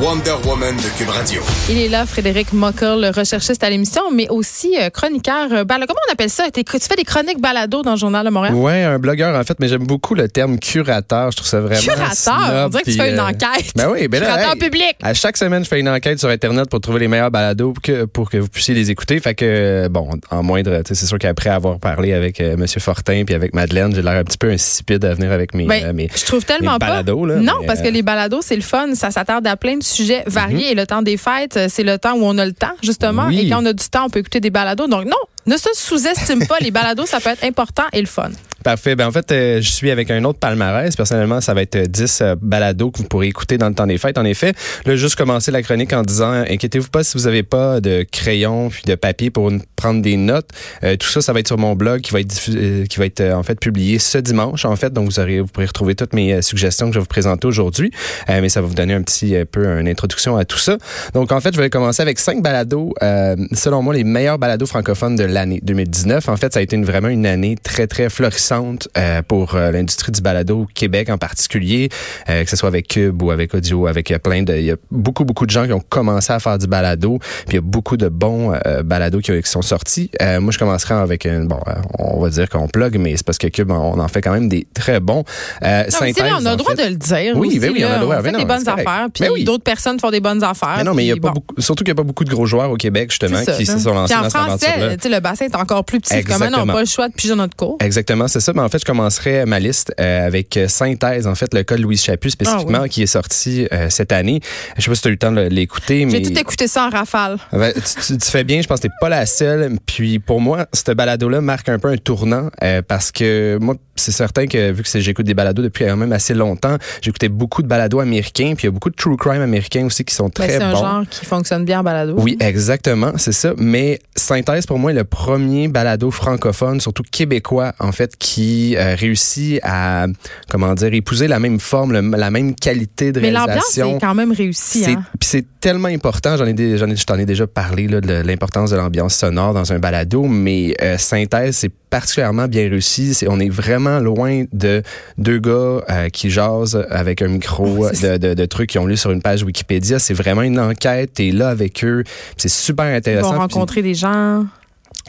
Wonder Woman de Cube Radio. Il est là, Frédéric Mockel, le recherchiste à l'émission, mais aussi euh, chroniqueur. euh, comment on appelle ça? Tu fais des chroniques balado dans le Journal de Montréal? Ouais, un blogueur en fait, mais j'aime beaucoup le terme curateur. Je trouve ça vraiment Curateur? snob, on dirait que tu fais une euh, enquête. Ben oui, ben là, Curateur hey, public. À chaque semaine, je fais une enquête sur Internet pour trouver les meilleurs balados pour que, pour que vous puissiez les écouter. Fait que, bon, en moindre, tu sais, c'est sûr qu'après avoir parlé avec euh, Monsieur Fortin puis avec Madeleine, j'ai l'air un petit peu insipide à venir avec mes, Ben, euh, mes je trouve tellement mes pas. balados, là, non, mais, parce que les balados, c'est le fun. Ça s'attarde à plein de sujets variés. Et le temps des fêtes, euh, c'est le temps où on a le temps, justement. Oui. Et quand on a du temps, on peut écouter des balados. Donc, non, ne se sous-estime pas. Les balados, ça peut être important et le fun. Parfait. Ben en fait, euh, je suis avec un autre palmarès. Personnellement, ça va être euh, 10 euh, balados que vous pourrez écouter dans le temps des fêtes. En effet, là, juste commencer la chronique en disant, inquiétez-vous pas si vous avez pas de crayon puis de papier pour prendre des notes. Euh, tout ça, ça va être sur mon blog qui va être euh, qui va être euh, en fait publié ce dimanche. En fait, donc vous aurez, vous pourrez retrouver toutes mes euh, suggestions que je vais vous présenter aujourd'hui. Euh, mais ça va vous donner un petit euh, peu une introduction à tout ça. Donc en fait, je vais commencer avec cinq balados. euh, selon moi, les meilleurs balados francophones de l'année 2019. En fait, ça a été une, vraiment une année très très florissante euh, pour euh, l'industrie du balado au Québec en particulier, euh, que ce soit avec Cube ou avec Audio, avec plein de, il y a beaucoup beaucoup de gens qui ont commencé à faire du balado, puis il y a beaucoup de bons euh, balados qui, qui sont sortis. Moi, je commencerai avec un, bon, on va dire qu'on plug, mais c'est parce que Cube, on en fait quand même des très bons. Euh, Non, c'est vrai, Synthèse, on a le droit fait- de le dire. Oui, aussi, ben oui, on a là. le droit. On fait Ben des non, bonnes c'est correct. affaires, puis Ben oui. d'autres personnes font des bonnes affaires. Mais non, mais il y a pas beaucoup, surtout qu'il n'y a pas beaucoup de gros joueurs au Québec, justement, qui là. se sont lancés dans cette aventure-là. Tu bassin est encore plus petit. Comment on n'a Exactement. pas le choix de piger notre cours? Exactement, c'est ça. Mais en fait, je commencerai ma liste euh, avec euh, Synthèse, en fait, le cas de Louise Chaput spécifiquement, Ah oui. qui est sorti euh, cette année. Je sais pas si tu as eu le temps de l'écouter, mais... J'ai tout écouté ça en rafale. Ben, tu, tu- tu fais bien, je pense que t'es pas la seule. Puis pour moi, ce balado-là marque un peu un tournant euh, parce que moi, c'est certain que vu que j'écoute des balados depuis quand même assez longtemps, j'écoutais beaucoup de balados américains, puis il y a beaucoup de true crime américains aussi qui sont Ben, très c'est un bons. genre qui fonctionne bien en balado. Oui, exactement, c'est ça. Mais Synthèse, pour moi, est le premier balado francophone, surtout québécois, en fait, qui euh, réussit à, comment dire, épouser la même forme, le- la même qualité de Mais l'ambiance réalisation. est quand même réussie. C'est- Hein? Puis c'est tellement important, j'en ai, dé- j'en ai, je t'en ai déjà parlé là, de l'importance de l'ambiance sonore dans un balado, mais euh, synthèse c'est particulièrement bien réussi. C'est, on est vraiment loin de deux gars euh, qui jasent avec un micro de, de, de trucs qu'ils ont lu sur une page Wikipédia. C'est vraiment une enquête. T'es là avec eux. C'est super Ils intéressant. vont Puis- rencontrer des gens.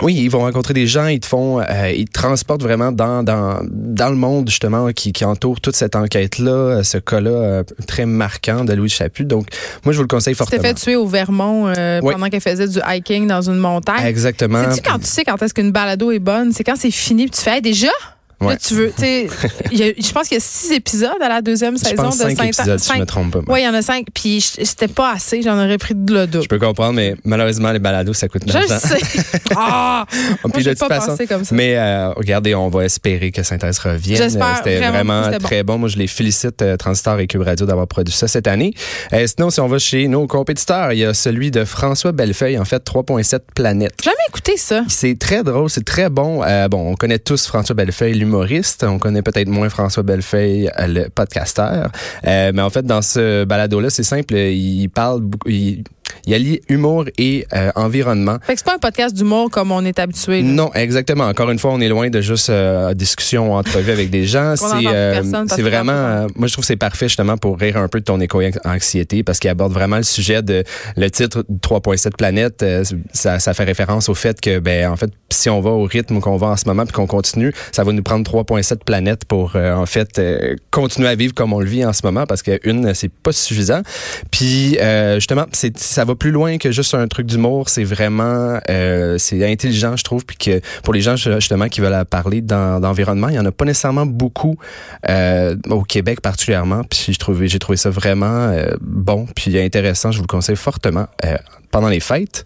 Oui, ils vont rencontrer des gens, ils te font, euh, ils te transportent vraiment dans dans dans le monde justement qui, qui entoure toute cette enquête-là, euh, ce cas-là euh, très marquant de Louis Chaput. Donc, moi, je vous le conseille Tu t'es fortement. fait tuer au Vermont euh, Oui. pendant qu'elle faisait du hiking dans une montagne. Exactement. Sais-tu quand tu sais quand est-ce qu'une balado est bonne? C'est quand c'est fini puis tu fais Hey, déjà? Là, tu veux, je pense qu'il y a six épisodes à la deuxième Je saison pense de cinq épisodes, si je me trompe pas. Oui, il y en a cinq. Puis je- c'était pas assez. J'en aurais pris de le double. Je peux comprendre, mais malheureusement, les balados, ça coûte de Je l'argent. sais. Ah! Puis de toute pas façon- comme ça. Mais euh, regardez, on va espérer que Synthèse revienne. J'espère Euh, C'était vraiment très bon. Moi, je les félicite, euh, Transistor et Cube Radio, d'avoir produit ça cette année. Euh, sinon, si on va chez nos compétiteurs, il y a celui de François Bellefeuille, en fait, 3.7 planètes. J'ai jamais écouté ça. C'est très drôle, c'est très bon. Bon, on connaît tous François Bellefeuille, On connaît peut-être moins François Bellefeuille, euh, le podcasteur. Euh, mais en fait, dans ce balado-là, c'est simple. Il parle, beaucoup- il allie humour et euh, environnement. Fait que c'est pas un podcast d'humour comme on est habitué. là. Non, exactement. Encore une fois, on est loin de juste euh, discussion, entrevue avec des gens. C'est euh, c'est vraiment, euh, moi je trouve que c'est parfait justement pour rire un peu de ton éco-anxiété parce qu'il aborde vraiment le sujet de le titre 3.7 planètes. euh, ça, ça fait référence au fait que ben en fait si on va au rythme qu'on va en ce moment puis qu'on continue, ça va nous prendre 3.7 planètes pour euh, en fait euh, continuer à vivre comme on le vit en ce moment parce que une c'est pas suffisant. Puis euh, justement, c'est ça va plus loin que juste un truc d'humour. C'est vraiment euh, c'est intelligent, je trouve. Puis que pour les gens justement qui veulent parler d'en- d'environnement, il y en a pas nécessairement beaucoup euh, au Québec particulièrement. Puis je trouvais j'ai trouvé ça vraiment euh, bon puis intéressant. Je vous le conseille fortement. euh, pendant les fêtes.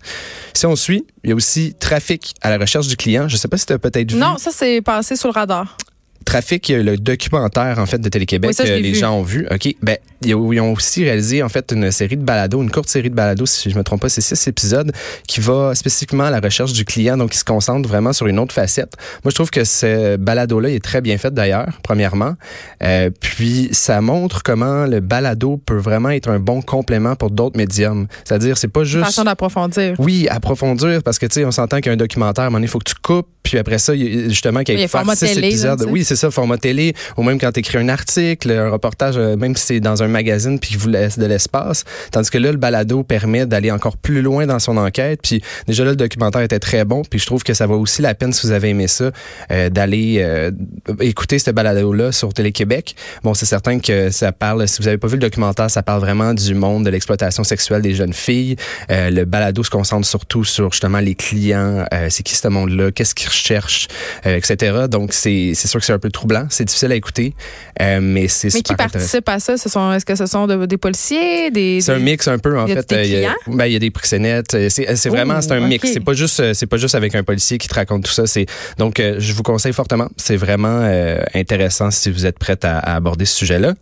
Si on suit, il y a aussi Trafic à la recherche du client. Je sais pas si tu as peut-être vu. Non, ça c'est passé sur le radar. Trafic, le documentaire en fait de Télé-Québec Oui, les vu. gens ont vu. OK, ben ils ont aussi réalisé en fait une série de balados, une courte série de balados, si je me trompe pas, c'est six épisodes, qui va spécifiquement à la recherche du client, donc qui se concentre vraiment sur une autre facette. Moi, je trouve que ce balado-là est très bien fait d'ailleurs, premièrement. Euh, puis, ça montre comment le balado peut vraiment être un bon complément pour d'autres médiums. C'est-à-dire, c'est pas juste... Façon d'approfondir. Oui, approfondir, parce que, tu sais, on s'entend qu'un documentaire, à un moment donné, il faut que tu coupes, puis après ça, justement, qu'il y ait format six télé, épisodes. là, oui, c'est ça, format télé, ou même quand tu écris un article, un reportage, euh, même si c'est dans un magazine, puis qu'il vous laisse de l'espace. Tandis que là, le balado permet d'aller encore plus loin dans son enquête. Puis déjà là, le documentaire était très bon. Puis je trouve que ça vaut aussi la peine, si vous avez aimé ça, euh, d'aller euh, écouter ce balado-là sur Télé-Québec. Bon, c'est certain que ça parle, si vous avez pas vu le documentaire, ça parle vraiment du monde de l'exploitation sexuelle des jeunes filles. Euh, le balado se concentre surtout sur justement les clients, c'est qui ce monde-là, qu'est-ce qu'ils recherchent, etc. Donc c'est sûr que c'est un peu troublant, c'est difficile à écouter, mais c'est Mais qui super participe à ça? Ce sont, est-ce que ce sont de- des policiers, des... C'est un mix un peu en fait. des Euh, Il y, a, clients? ben, il y a des proxénètes. Euh, C'est c'est vraiment c'est un mix. C'est pas juste euh, c'est pas juste avec un policier qui te raconte tout ça. C'est donc je vous conseille fortement. C'est vraiment euh, intéressant si vous êtes prête à, à aborder ce sujet-là.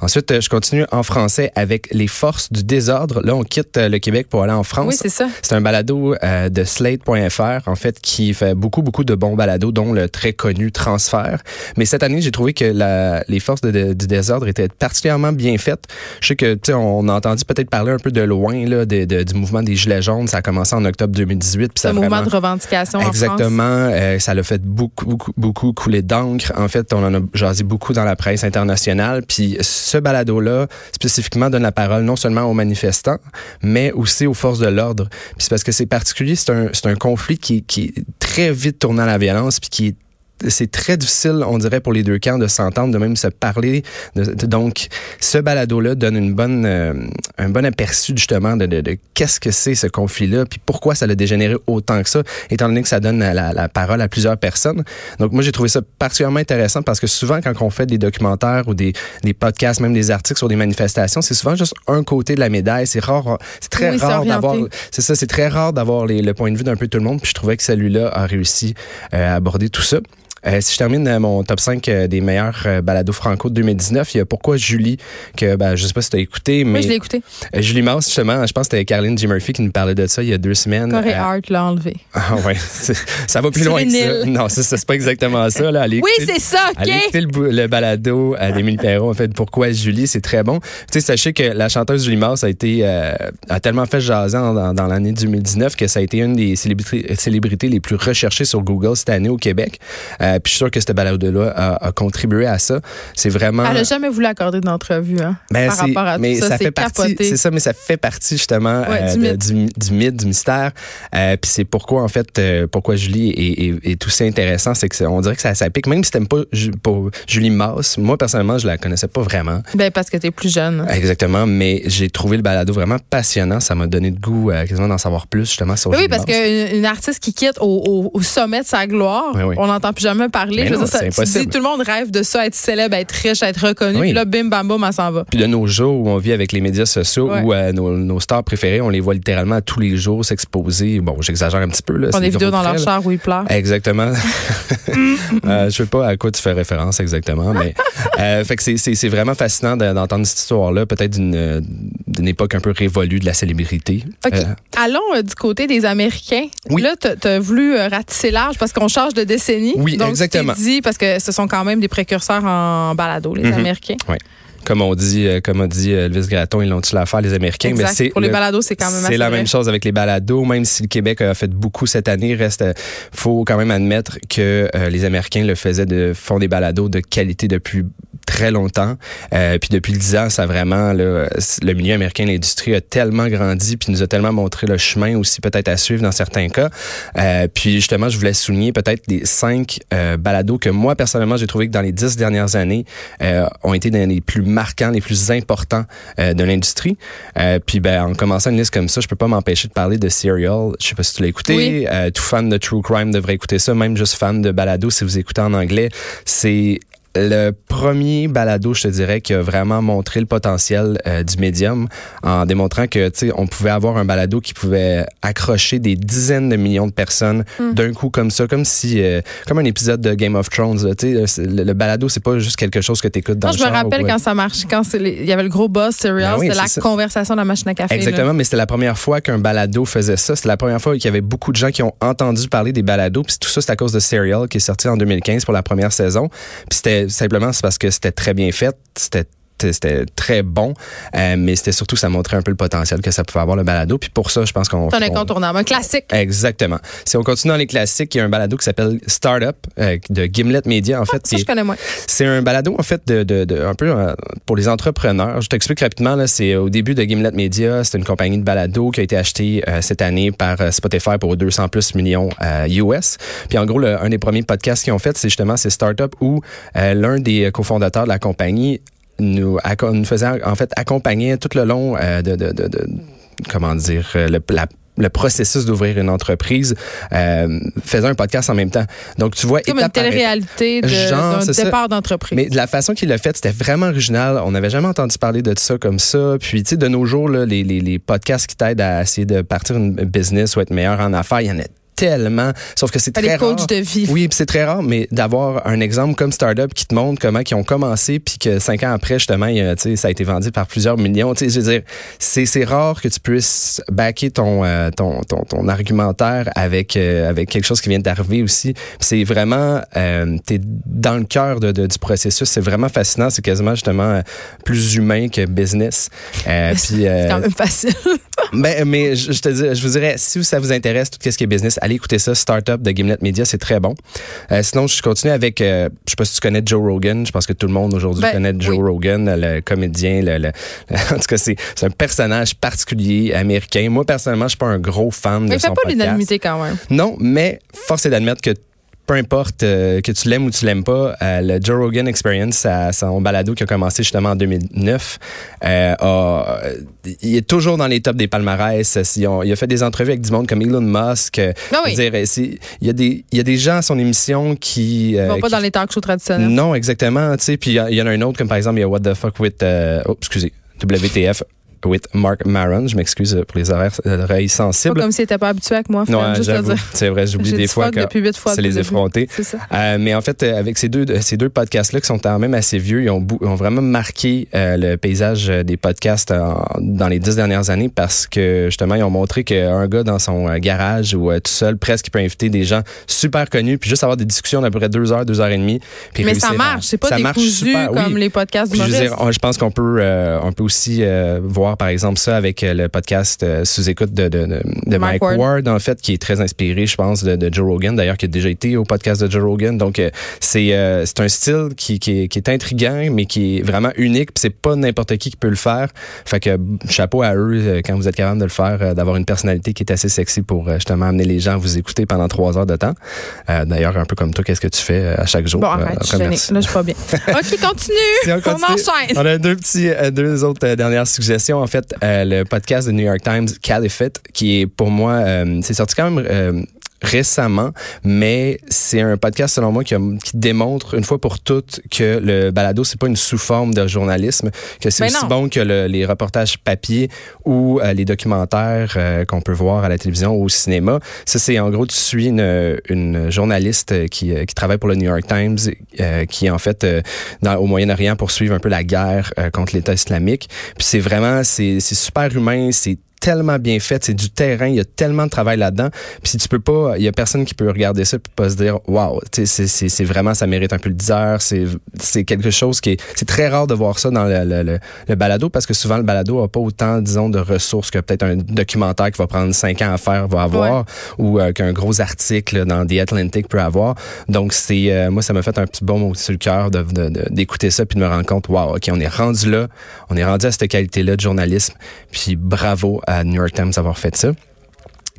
Ensuite, euh, je continue en français avec les forces du désordre. Là, on quitte euh, le Québec pour aller en France. Oui, c'est ça. C'est un balado euh, de Slate.fr, en fait, qui fait beaucoup, beaucoup de bons balados, dont le très connu Transfert. Mais cette année, j'ai trouvé que la, les forces de- de- du désordre étaient particulièrement bien faites. Je sais que, tu sais, on a entendu peut-être parler un peu de loin, là, de- du mouvement des Gilets jaunes. Ça a commencé en octobre 2018. Puis ça C'est un a mouvement vraiment- de revendication en France. Exactement. Euh, ça l'a fait beaucoup, beaucoup, beaucoup couler d'encre. En fait, on en a jasé beaucoup dans la presse internationale. Puis ce balado-là, spécifiquement, donne la parole non seulement aux manifestants, mais aussi aux forces de l'ordre. Puis c'est parce que c'est particulier, c'est un, c'est un conflit qui, qui est très vite tourné à la violence, puis qui est c'est très difficile, on dirait, pour les deux camps de s'entendre, de même se parler. De- de- donc, ce balado-là donne une bonne, euh, un bon aperçu justement de, qu'est-ce que c'est ce conflit-là, puis pourquoi ça l'a dégénéré autant que ça, étant donné que ça donne la, la parole à plusieurs personnes. Donc, moi, j'ai trouvé ça particulièrement intéressant parce que souvent, quand on fait des documentaires ou des, des podcasts, même des articles sur des manifestations, c'est souvent juste un côté de la médaille. C'est rare, c'est très Oui, rare d'avoir c'est ça, c'est très rare d'avoir le point de vue d'un peu tout le monde. Puis je trouvais que celui-là a réussi euh, à aborder tout ça. Euh, si je termine euh, mon top 5 euh, des meilleurs balados franco de 2019, il y a Pourquoi Julie, que ben, je sais pas si tu as écouté, mais Oui, je l'ai écouté. Julie Maus, justement, je pense que c'était Caroline G. Murphy qui nous parlait de ça il y a deux semaines. Corey Hart l'a enlevé. ah ouais, ça va plus loin que ça. Non, c'est pas exactement ça. Là. Allez Oui, c'est ça, OK? Allez écouter le, le balado d'Émile Perron, en fait, pourquoi Julie, c'est très bon. Tu sais, sachez que la chanteuse Julie Mars a été, euh, a tellement fait jaser dans, dans l'année 2019 que ça a été une des célébrités, célébrités les plus recherchées sur Google cette année au Québec. Euh, puis je suis sûr que ce balado-là a, a contribué à ça. C'est vraiment... Elle n'a jamais voulu accorder d'entrevue hein, Ben, par rapport à mais tout ça. ça fait partie, c'est ça, mais ça fait partie justement Ouais, euh, du mythe. du, du mythe, du mystère. Euh, Puis c'est pourquoi en fait, euh, pourquoi Julie est, est, est aussi intéressant, c'est que on dirait que ça, ça pique, même si t'aimes pas pour Julie Masse. Moi personnellement, je la connaissais pas vraiment. Ben, parce que t'es plus jeune. Exactement, mais j'ai trouvé le balado vraiment passionnant. Ça m'a donné le goût euh, quasiment d'en savoir plus justement sur Ben oui, Julie parce qu'une une artiste qui quitte au, au- au sommet de sa gloire, Oui, oui. on n'entend plus jamais parler. Mais Je veux non, dire, ça- c'est tu impossible. dis, tout le monde rêve de ça, être célèbre, être riche, être reconnu. Oui. Puis là, bim, bam, boum, elle s'en va. Puis de nos jours où on vit avec les médias sociaux, Ouais. où euh, nos, nos stars préférées, on les voit littéralement tous les jours s'exposer. Bon, j'exagère un petit peu. Là, c'est des vidéos dans leur char où ils pleurent. Exactement. euh, je sais pas à quoi tu fais référence exactement, mais euh, fait que c'est- vraiment fascinant de- d'entendre cette histoire-là, peut-être d'une d'une époque un peu révolue de la célébrité. Euh, Allons du côté des Américains. Oui. Là, tu as voulu euh, ratisser large parce qu'on change de décennie. Oui, Donc, exactement. dit, parce que ce sont quand même des précurseurs en balado, les Mhm. Américains. comme on dit, euh, comme a dit euh, Elvis Gratton, ils l'ont-tu l'affaire les Américains, Exact. mais c'est Pour les le- balados, c'est quand même C'est la même chose avec les balados, même si le Québec a fait beaucoup cette année, reste euh, faut quand même admettre que euh, les Américains le faisaient de font des balados de qualité depuis très longtemps. Euh, puis depuis 10 ans, ça vraiment là, le milieu américain, l'industrie a tellement grandi, puis nous a tellement montré le chemin aussi peut-être à suivre dans certains cas. Euh, puis justement, je voulais souligner peut-être les cinq euh, balados que moi personnellement j'ai trouvé que dans les dix dernières années euh, ont été dans les plus marquants, les plus importants euh, de l'industrie. Euh, puis ben en commençant une liste comme ça, je peux pas m'empêcher de parler de Serial. Je sais pas si tu l'as écouté. Oui. Euh, tout fan de true crime devrait écouter ça. Même juste fan de balado, si vous écoutez en anglais, c'est le premier balado, je te dirais, qui a vraiment montré le potentiel euh, du médium en démontrant que, tu sais, on pouvait avoir un balado qui pouvait accrocher des dizaines de millions de personnes Hmm. d'un coup comme ça, comme si, euh, comme un épisode de Game of Thrones. Tu sais, le, le balado, c'est pas juste quelque chose que tu écoutes dans Moi, le je me rappelle quand ça marchait, quand il y avait le gros boss serial, Ben oui, c'était la ça. conversation de la machine à café. là. Exactement, mais c'était la première fois qu'un balado faisait ça. C'était la première fois qu'il y avait beaucoup de gens qui ont entendu parler des balados. Puis tout ça, c'est à cause de Serial qui est sorti en 2015 pour la première saison. Puis c'était simplement c'est parce que c'était très bien fait. C'était c'était très bon, euh, mais c'était surtout ça montrait un peu le potentiel que ça pouvait avoir le balado. Puis pour ça, je pense qu'on C'est un on- incontournable, un classique. Exactement. Si on continue dans les classiques, il y a un balado qui s'appelle Startup euh, de Gimlet Media en fait. Ça, je connais moins. c'est un balado en fait de, de, de- un peu euh, pour les entrepreneurs. Je t'explique rapidement là, c'est au début de Gimlet Media, c'est une compagnie de balado qui a été achetée cette année par Spotify pour 200 plus millions US. Puis en gros, le- un des premiers podcasts qu'ils ont fait, c'est justement ces startups où l'un des cofondateurs de la compagnie nous, nous faisait en fait accompagner tout le long euh, de, de, de, de- comment dire euh, le, la- le processus d'ouvrir une entreprise euh, faisait un podcast en même temps. Donc tu vois Comme une télé-réalité de- d'un ça. départ d'entreprise. Mais de la façon qu'il l'a fait, c'était vraiment original. On n'avait jamais entendu parler de ça comme ça. Puis, tu sais, de nos jours, là, les, les, les podcasts qui t'aident à essayer de partir une business ou être meilleur en affaires, il y en a tellement. Sauf que c'est très les coachs rare. de vie. Oui, c'est très rare, mais d'avoir un exemple comme Startup qui te montre comment ils ont commencé, puis que cinq ans après, justement, il tu ça a été vendu par plusieurs millions. Tu sais, je veux dire, c'est, rare que tu puisses backer ton, euh, ton, ton, ton argumentaire avec, euh, avec quelque chose qui vient d'arriver aussi. C'est vraiment, euh, t'es dans le cœur de, de- du processus. C'est vraiment fascinant. C'est quasiment, justement, euh, plus humain que business. C'est quand même facile. ben, mais je, je te dis, je vous dirais, si ça vous intéresse, tout ce qui est business, allez écouter ça. Startup de Gimlet Media, c'est très bon. Euh, sinon, je continue avec, euh, je sais pas si tu connais Joe Rogan. Je pense que tout le monde aujourd'hui Ben, connaît Joe oui. Rogan, le comédien. Le, le- en tout cas, c'est un personnage particulier américain. Moi, personnellement, je suis pas un gros fan Mais de il fait son pas podcast. l'unanimité quand même. Non, mais force est d'admettre que peu importe euh, que tu l'aimes ou tu l'aimes pas, euh, le Joe Rogan Experience, son balado qui a commencé justement en 2009, euh, a- il est toujours dans les tops des palmarès. Il a, il a fait des entrevues avec du monde comme Elon Musk. Ah oui. dire, il y a des il y a des gens à son émission qui Ils vont pas qui dans les talk shows traditionnels. non, exactement. Puis il y en a un autre, comme par exemple, il y a What the fuck with, oh, excusez, WTF with Mark Maron. Je m'excuse pour les horaires- euh, oreilles Pas sensibles. comme s'il était pas habitué avec moi, juste à dire. c'est vrai, j'oublie des fois que c'est les ça. Euh, mais en fait, euh, avec ces deux, ces deux podcasts-là qui sont quand même assez vieux, ils ont, ont vraiment marqué euh, le paysage euh, des podcasts en- dans les dix dernières années parce que justement, ils ont montré qu'un gars dans son euh, garage ou euh, tout seul, presque, il peut inviter des gens super connus puis juste avoir des discussions d'à peu près deux heures, deux heures et demie. puis Mais ça marche, c'est pas ça marche super, oui. comme les podcasts Puis je, veux dire, on- je pense qu'on peut, euh, on peut aussi euh, par exemple, ça avec euh, le podcast euh, sous-écoute de, de, de, de Mike Mike, Ward. Ward. en fait, qui est très inspiré, je pense, de, Joe Rogan, d'ailleurs, qui a déjà été au podcast de Joe Rogan. Donc, euh, c'est euh, c'est un style qui, qui, est, qui est intriguant, mais qui est vraiment unique. Puis c'est pas n'importe qui qui peut le faire. Fait que chapeau à eux quand vous êtes capable de le faire, d'avoir une personnalité qui est assez sexy pour justement amener les gens à vous écouter pendant trois heures de temps. D'ailleurs, un peu comme toi, qu'est-ce que tu fais à chaque jour? Bon, arrête, je. Là, je suis pas bien. OK, continue. Si on on, continue, enchaîne. On a deux petits, deux autres dernières suggestions. En fait, euh, le podcast de New York Times, Caliphate, qui est pour moi, euh, c'est sorti quand même euh, récemment, mais c'est un podcast selon moi qui, a- qui démontre une fois pour toutes que le balado c'est pas une sous-forme de journalisme, que c'est aussi non. bon que le- les reportages papier ou euh, les documentaires euh, qu'on peut voir à la télévision ou au cinéma. Ça c'est en gros tu suis une, une journaliste euh, qui, qui travaille pour le New York Times, euh, qui en fait dans, au Moyen-Orient poursuivre un peu la guerre contre l'État islamique. Puis c'est vraiment c'est super humain, c'est tellement bien fait, c'est du terrain, il y a tellement de travail là-dedans. Puis si tu peux pas, il y a personne qui peut regarder ça puis pas se dire waouh, tu sais c'est vraiment ça mérite un peu le 10 heures, c'est c'est quelque chose qui est c'est très rare de voir ça dans le, le, le, le balado parce que souvent le balado a pas autant disons de ressources que peut-être un documentaire qui va prendre cinq ans à faire va avoir ou euh, qu'un gros article dans The Atlantic peut avoir. Donc c'est euh, moi ça m'a fait un petit bon mot sur le cœur de de- de- d'écouter ça puis de me rendre compte waouh, OK, on est rendu là, on est rendu à cette qualité-là de journalisme. Puis bravo à New York Times d'avoir fait ça.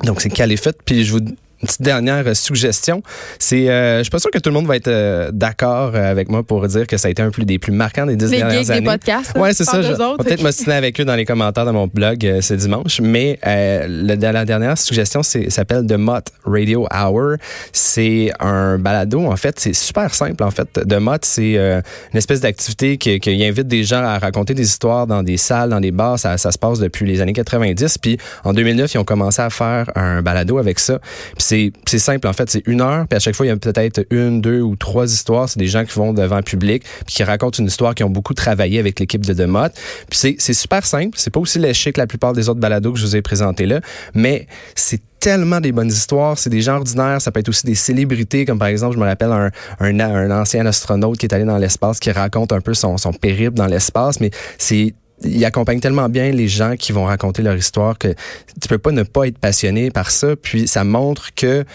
Donc c'est Caliphate. Puis je vous Une petite dernière suggestion, c'est, euh, je suis pas sûr que tout le monde va être euh, d'accord avec moi pour dire que ça a été un plus des plus marquants des dix Les dernières geeks années. des podcasts. Ouais, c'est ça. Je autres. peut-être m'ostiner avec eux dans les commentaires de mon blog euh, ce dimanche. Mais euh, le- la dernière suggestion c'est s'appelle The Mott Radio Hour. C'est un balado. En fait, c'est super simple. En fait, The Mott, c'est euh, une espèce d'activité qui, qui invite des gens à raconter des histoires dans des salles, dans des bars. Ça, ça se passe depuis les années 90. Puis en 2009, ils ont commencé à faire un balado avec ça. Puis c'est simple. En fait, c'est une heure. Puis à chaque fois, il y a peut-être une, deux ou trois histoires. C'est des gens qui vont devant le public puis qui racontent une histoire qui ont beaucoup travaillé avec l'équipe de The Mott. Puis c'est, c'est super simple. C'est pas aussi léché que la plupart des autres balados que je vous ai présentés là, mais c'est tellement des bonnes histoires. C'est des gens ordinaires. Ça peut être aussi des célébrités, comme par exemple, je me rappelle un, un, un ancien astronaute qui est allé dans l'espace, qui raconte un peu son, son périple dans l'espace, mais c'est il accompagne tellement bien les gens qui vont raconter leur histoire que tu peux pas ne pas être passionné par ça. Puis ça montre que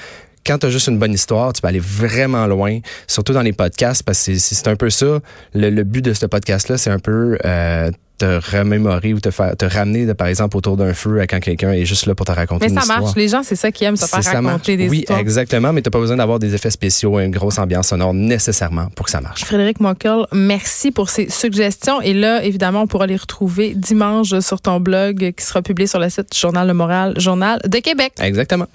quand tu as juste une bonne histoire, tu peux aller vraiment loin, surtout dans les podcasts, parce que c'est- un peu ça. Le, le but de ce podcast-là, c'est un peu euh, te remémorer ou te faire te ramener, de, par exemple, autour d'un feu à quand quelqu'un est juste là pour te raconter Mais une ça histoire. marche. Les gens, c'est ça qui aiment, se faire ça marche. raconter des oui, histoires. exactement, mais t'as pas besoin d'avoir des effets spéciaux, une grosse ambiance sonore nécessairement pour que ça marche. Frédéric Mockel, merci pour ces suggestions. Et là, évidemment, on pourra les retrouver dimanche sur ton blog qui sera publié sur le site Journal Le Moral, Journal de Québec. Exactement.